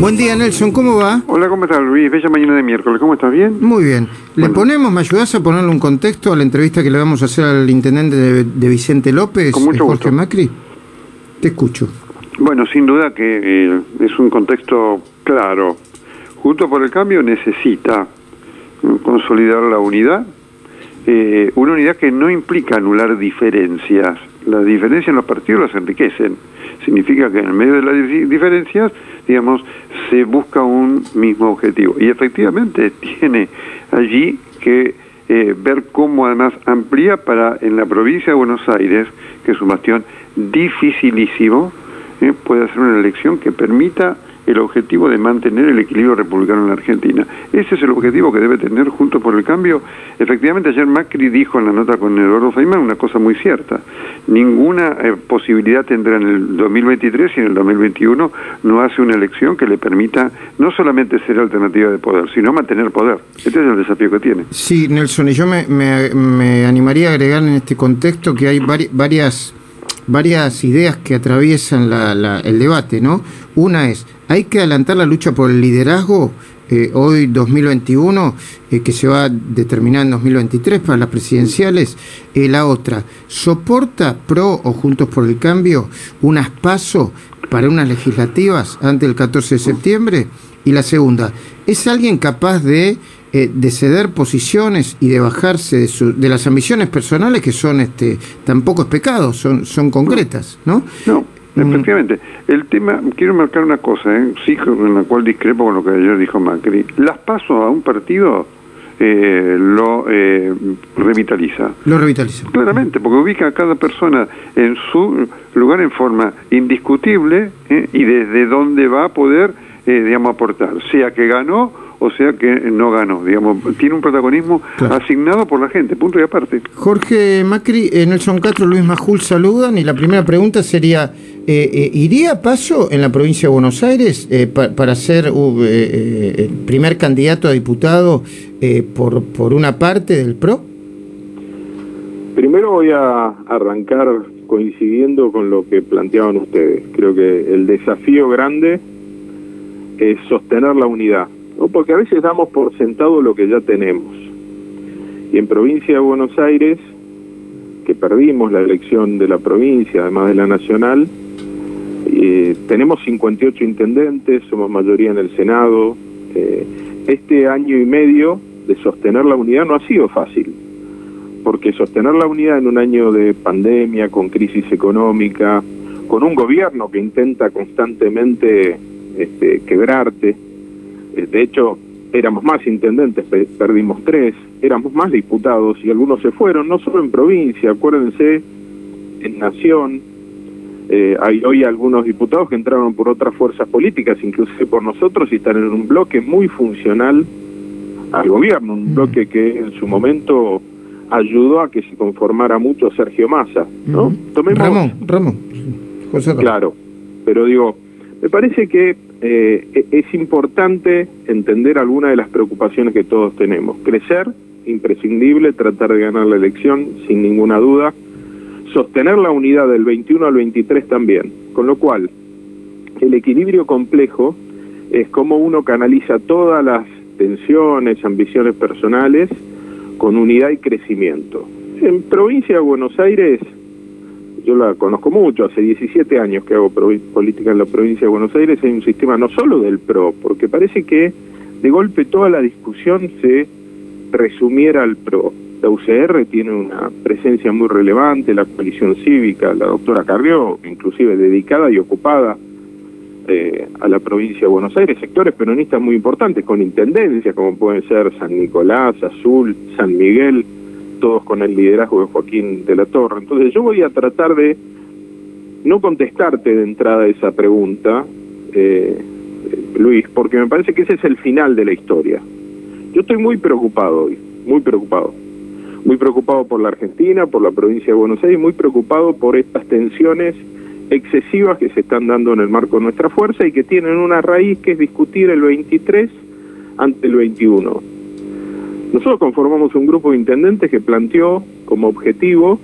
Buen día, Nelson, ¿cómo va? Hola, ¿cómo estás, Luis? Bella mañana de miércoles, ¿cómo estás? ¿Bien? Muy bien. ¿Le ponemos, me ayudás a ponerle un contexto a la entrevista que le vamos a hacer al intendente de, Vicente López, Con mucho Jorge Macri? Te escucho. Bueno, sin duda que eh, es un contexto claro. Junto por el Cambio necesita consolidar la unidad, eh, una unidad que no implica anular diferencias. Las diferencias en los partidos las enriquecen. Significa que en medio de las diferencias, digamos, se busca un mismo objetivo. Y efectivamente tiene allí que eh, ver cómo además amplía para en la provincia de Buenos Aires, que es un bastión dificilísimo, eh, puede hacer una elección que permita el objetivo de mantener el equilibrio republicano en la Argentina. Ese es el objetivo que debe tener junto por el cambio. Efectivamente, ayer Macri dijo en la nota con Eduardo Feynman una cosa muy cierta. Ninguna eh, posibilidad tendrá en el 2023 y en el 2021 no hace una elección que le permita no solamente ser alternativa de poder, sino mantener poder. Este es el desafío que tiene. Sí, Nelson, y yo me, me animaría a agregar en este contexto que hay varias varias ideas que atraviesan el debate, ¿no? Una es, hay que adelantar la lucha por el liderazgo eh, hoy 2021, eh, que se va a determinar en 2023 para las presidenciales. Eh, la otra, ¿soporta PRO o Juntos por el Cambio unas pasos para unas legislativas antes del 14 de septiembre? Y la segunda, ¿es alguien capaz de eh, de ceder posiciones y de bajarse de, de, las ambiciones personales que son este tampoco es pecado, son, son concretas, ¿no? No. Efectivamente. El tema, quiero marcar una cosa, ¿eh? sí, en la cual discrepo con lo que ayer dijo Macri. Las pasos a un partido eh, lo eh, revitaliza. Lo revitaliza. Claramente, porque ubica a cada persona en su lugar en forma indiscutible y desde dónde va a poder, digamos, aportar, sea que ganó o sea que no ganó, digamos, tiene un protagonismo asignado por la gente, punto y aparte. Jorge Macri, eh, Nelson Castro, Luis Majul saludan y la primera pregunta sería, eh, eh, ¿iría paso en la provincia de Buenos Aires para ser el primer candidato a diputado por, por una parte del PRO? Primero voy a arrancar coincidiendo con lo que planteaban ustedes. Creo que el desafío grande es sostener la unidad porque a veces damos por sentado lo que ya tenemos. Y en provincia de Buenos Aires, que perdimos la elección de la provincia, además de la nacional, eh, tenemos 58 intendentes, somos mayoría en el Senado. Eh, este año y medio de sostener la unidad no ha sido fácil, porque sostener la unidad en un año de pandemia, con crisis económica, con un gobierno que intenta constantemente este, quebrarte, eh, de hecho, éramos más intendentes, perdimos tres, éramos más diputados y algunos se fueron, no solo en provincia, acuérdense, en nación. Eh, hay hoy algunos diputados que entraron por otras fuerzas políticas, inclusive por nosotros, y están en un bloque muy funcional al gobierno, un bloque que en su momento ayudó a que se conformara mucho Sergio Massa, ¿no? Ramón, Ramón. Claro, pero digo, me parece que eh, e-, es importante entender algunas de las preocupaciones que todos tenemos. Crecer, imprescindible, tratar de ganar la elección, sin ninguna duda. Sostener la unidad del 21 al 23 también. Con lo cual, el equilibrio complejo es cómo uno canaliza todas las tensiones, ambiciones personales con unidad y crecimiento. En provincia de Buenos Aires yo la conozco mucho, hace 17 años que hago política en la provincia de Buenos Aires, hay un sistema no solo del PRO, porque parece que de golpe toda la discusión se resumiera al PRO. La UCR tiene una presencia muy relevante, la coalición cívica, la doctora Carrió, inclusive dedicada y ocupada eh, a la provincia de Buenos Aires, sectores peronistas muy importantes, con intendencias como pueden ser San Nicolás, Azul, San Miguel, todos con el liderazgo de Joaquín de la Torre. Entonces yo voy a tratar de no contestarte de entrada esa pregunta, eh, Luis, porque me parece que ese es el final de la historia. Yo estoy muy preocupado hoy, muy preocupado. Muy preocupado por la Argentina, por la provincia de Buenos Aires, muy preocupado por estas tensiones excesivas que se están dando en el marco de nuestra fuerza y que tienen una raíz que es discutir el 23 ante el 21. Nosotros conformamos un grupo de intendentes que planteó como objetivo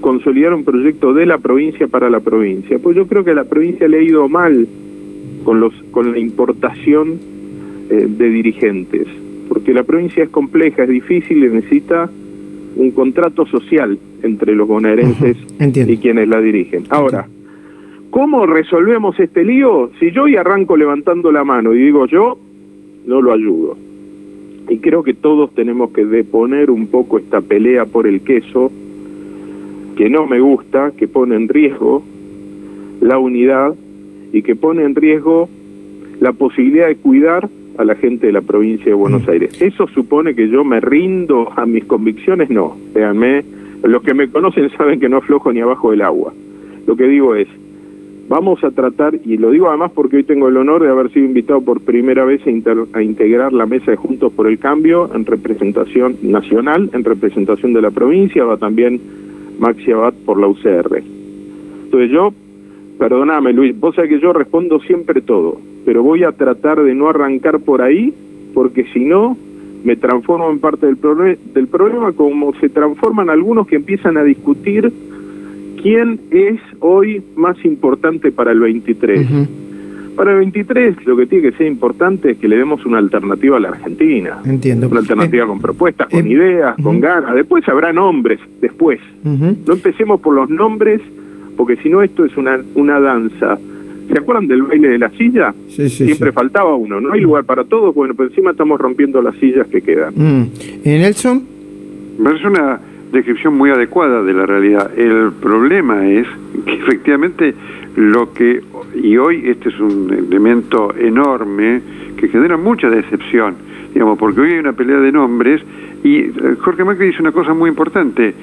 consolidar un proyecto de la provincia para la provincia. Pues yo creo que a la provincia le ha ido mal con, los, con la importación eh, de dirigentes, porque la provincia es compleja, es difícil y necesita un contrato social entre los bonaerenses y quienes la dirigen. Ahora, ¿cómo resolvemos este lío? Si yo y arranco levantando la mano y digo yo, no lo ayudo. Y creo que todos tenemos que deponer un poco esta pelea por el queso, que no me gusta, que pone en riesgo la unidad y que pone en riesgo la posibilidad de cuidar a la gente de la provincia de Buenos mm. Aires. ¿Eso supone que yo me rindo a mis convicciones? No, véanme, los que me conocen saben que no aflojo ni abajo del agua. Lo que digo es, vamos a tratar, y lo digo además porque hoy tengo el honor de haber sido invitado por primera vez a, a integrar la mesa de Juntos por el Cambio en representación nacional, en representación de la provincia, va también Maxi Abad por la UCR. Entonces yo, perdóname Luis, vos sabés que yo respondo siempre todo pero voy a tratar de no arrancar por ahí, porque si no, me transformo en parte del, del problema, como se transforman algunos que empiezan a discutir quién es hoy más importante para el 23. Para el 23 lo que tiene que ser importante es que le demos una alternativa a la Argentina. Entiendo. Una alternativa con propuestas, con eh, ideas, con ganas. Después habrá nombres, después. No empecemos por los nombres, porque si no esto es una, una danza ¿Se acuerdan del baile de la silla? Sí, sí, Siempre faltaba uno. No hay lugar para todos. Bueno, pero encima estamos rompiendo las sillas que quedan. Mm. ¿Y Nelson? Es una descripción muy adecuada de la realidad. El problema es que efectivamente lo que, y hoy este es un elemento enorme que genera mucha decepción, digamos, porque hoy hay una pelea de nombres y eh, Jorge Macri dice una cosa muy importante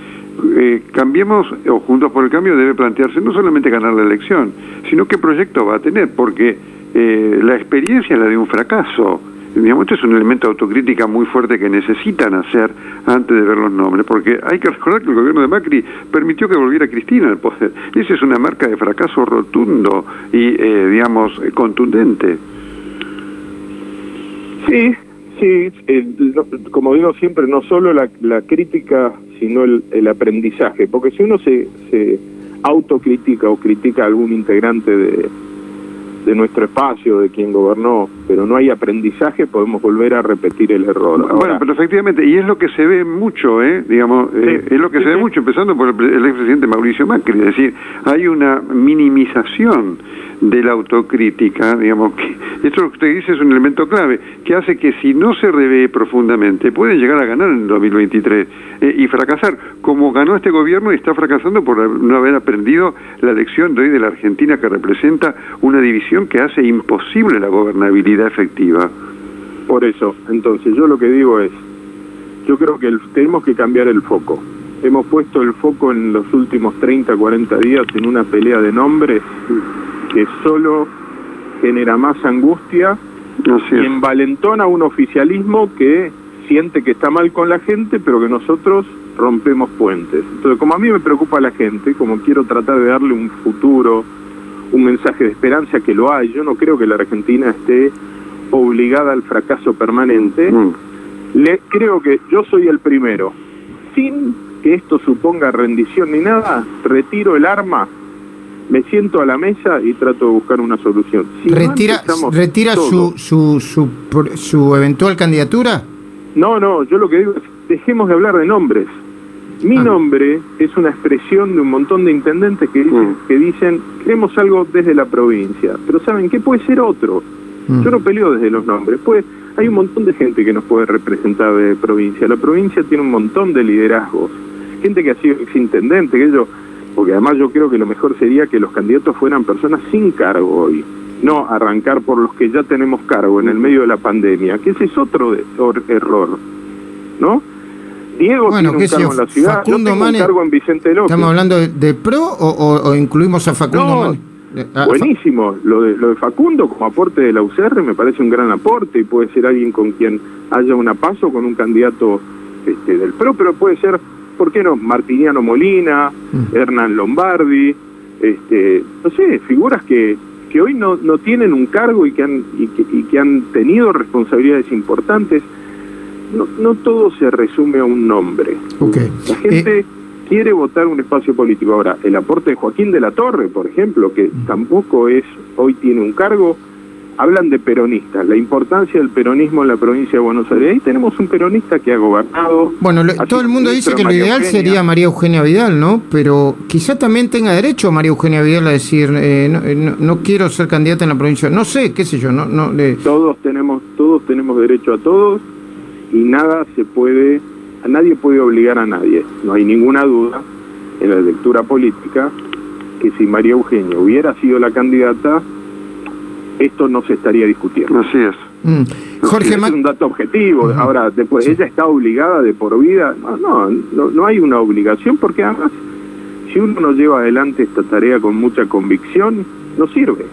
eh, cambiemos, o Juntos por el Cambio debe plantearse no solamente ganar la elección, sino qué proyecto va a tener, porque eh, la experiencia es la de un fracaso. Digamos, este es un elemento de autocrítica muy fuerte que necesitan hacer antes de ver los nombres, porque hay que recordar que el gobierno de Macri permitió que volviera Cristina al poder. Esa es una marca de fracaso rotundo y, eh, digamos, contundente. Sí, sí, como digo siempre, no solo la, la crítica sino el, el aprendizaje. Porque si uno se, se autocritica o critica a algún integrante de, de nuestro espacio, de quien gobernó, pero no hay aprendizaje, podemos volver a repetir el error. bueno, pero efectivamente, y es lo que se ve mucho, ¿eh? digamos, eh, es lo que se ve mucho, empezando por el, el expresidente Mauricio Macri, es decir, hay una minimización de la autocrítica, digamos, que esto que usted dice es un elemento clave, que hace que si no se revé profundamente, puede llegar a ganar en 2023 eh, y fracasar, como ganó este gobierno y está fracasando por no haber aprendido la lección de hoy de la Argentina que representa una división que hace imposible la gobernabilidad efectiva. Por eso, entonces yo lo que digo es, yo creo que tenemos que cambiar el foco. Hemos puesto el foco en los últimos 30, 40 días en una pelea de nombres que solo genera más angustia y envalentona un oficialismo que siente que está mal con la gente, pero que nosotros rompemos puentes. Entonces, como a mí me preocupa la gente, como quiero tratar de darle un futuro, un mensaje de esperanza que lo hay, yo no creo que la Argentina esté obligada al fracaso permanente, mm. le, creo que yo soy el primero. Sin que esto suponga rendición ni nada, retiro el arma me siento a la mesa y trato de buscar una solución. ¿Retira, ¿retira su, su, su, su, eventual candidatura? No, no, yo lo que digo es, dejemos de hablar de nombres. Mi ah. nombre es una expresión de un montón de intendentes que dicen, mm. que dicen, queremos algo desde la provincia, pero ¿saben qué puede ser otro? Mm. Yo no peleo desde los nombres, pues hay un montón de gente que nos puede representar de provincia. La provincia tiene un montón de liderazgos, gente que ha sido exintendente, que ellos porque además yo creo que lo mejor sería que los candidatos fueran personas sin cargo hoy, no arrancar por los que ya tenemos cargo en el medio de la pandemia, que ese es otro error, ¿no? Diego bueno, tiene un cargo en la ciudad, Facundo yo cargo en Vicente López. ¿Estamos hablando de, PRO o, incluimos a Facundo no, ah, buenísimo, lo de, lo de Facundo como aporte de la UCR me parece un gran aporte y puede ser alguien con quien haya una paso con un candidato este, del PRO, pero puede ser ¿por qué no? Martiniano Molina, mm. Hernán Lombardi, este, no sé, figuras que, que hoy no, no tienen un cargo y que han, y que, y que han tenido responsabilidades importantes. No, no todo se resume a un nombre. La gente eh, quiere votar un espacio político. Ahora, el aporte de Joaquín de la Torre, por ejemplo, que mm. tampoco es, hoy tiene un cargo, hablan de peronistas, la importancia del peronismo en la provincia de Buenos Aires. Ahí tenemos un peronista que ha gobernado. Bueno, todo el mundo dice que lo ideal sería María Eugenia Vidal, ¿no? Pero quizá también tenga derecho María Eugenia Vidal a decir, eh, eh, no, quiero ser candidata en la provincia. No sé, qué sé yo, no, no Todos tenemos, todos tenemos derecho a todos y nada se puede, a nadie puede obligar a nadie. No hay ninguna duda en la lectura política que si María Eugenia hubiera sido la candidata, esto no se estaría discutiendo. Así es. Mm. Jorge es un dato objetivo. Ahora, después ella está obligada de por vida. No, no, no hay una obligación porque además, si uno no lleva adelante esta tarea con mucha convicción, no sirve.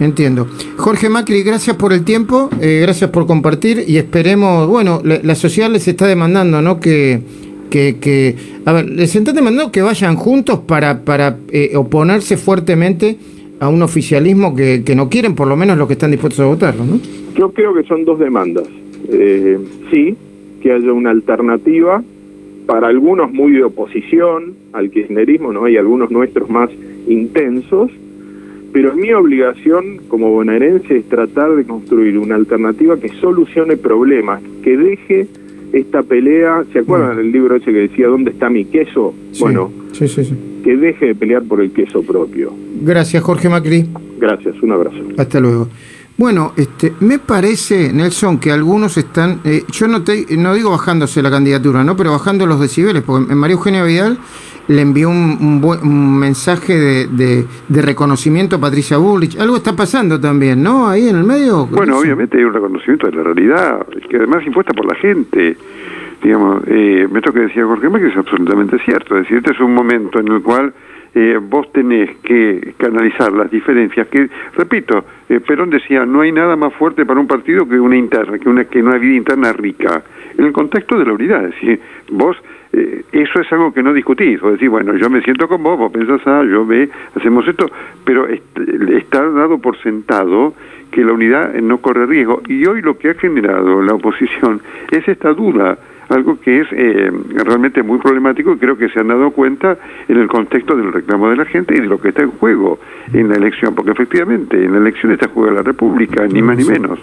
Entiendo. Jorge Macri, gracias por el tiempo, eh, gracias por compartir y esperemos, bueno, la, sociedad les está demandando, ¿no? Que, que, que, a ver, les está demandando que vayan juntos para, para eh, oponerse fuertemente a un oficialismo que, que, no quieren, por lo menos los que están dispuestos a votarlo, ¿no? Yo creo que son dos demandas. Eh, sí, que haya una alternativa, para algunos muy de oposición al kirchnerismo, ¿no? Hay algunos nuestros más intensos, pero mi obligación como bonaerense es tratar de construir una alternativa que solucione problemas, que deje esta pelea, ¿se acuerdan mm. del libro ese que decía ¿Dónde está mi queso? Bueno, sí, sí, sí que deje de pelear por el queso propio. Gracias, Jorge Macri. Gracias, un abrazo. Hasta luego. Bueno, este, me parece, Nelson, que algunos están, eh, yo no, te, no digo bajándose la candidatura, ¿no? pero bajando los decibeles, porque María Eugenia Vidal le envió un, un, mensaje de, de, reconocimiento a Patricia Bullrich. Algo está pasando también, ¿no? Ahí en el medio. Bueno, obviamente hay un reconocimiento de la realidad, que además impuesta por la gente digamos, eh, esto que decía Jorge que es absolutamente cierto, es decir, este es un momento en el cual eh, vos tenés que canalizar las diferencias que, repito, eh, Perón decía, no hay nada más fuerte para un partido que una interna, que una, que una vida interna rica, en el contexto de la unidad, es decir, vos, eh, eso es algo que no discutís, vos decís, bueno, yo me siento con vos, vos pensás, ah, yo ve, hacemos esto, pero está dado por sentado que la unidad no corre riesgo, y hoy lo que ha generado la oposición es esta duda, algo que es eh, realmente muy problemático y creo que se han dado cuenta en el contexto del reclamo de la gente y de lo que está en juego en la elección, porque efectivamente en la elección está en juego la República, ni más ni menos.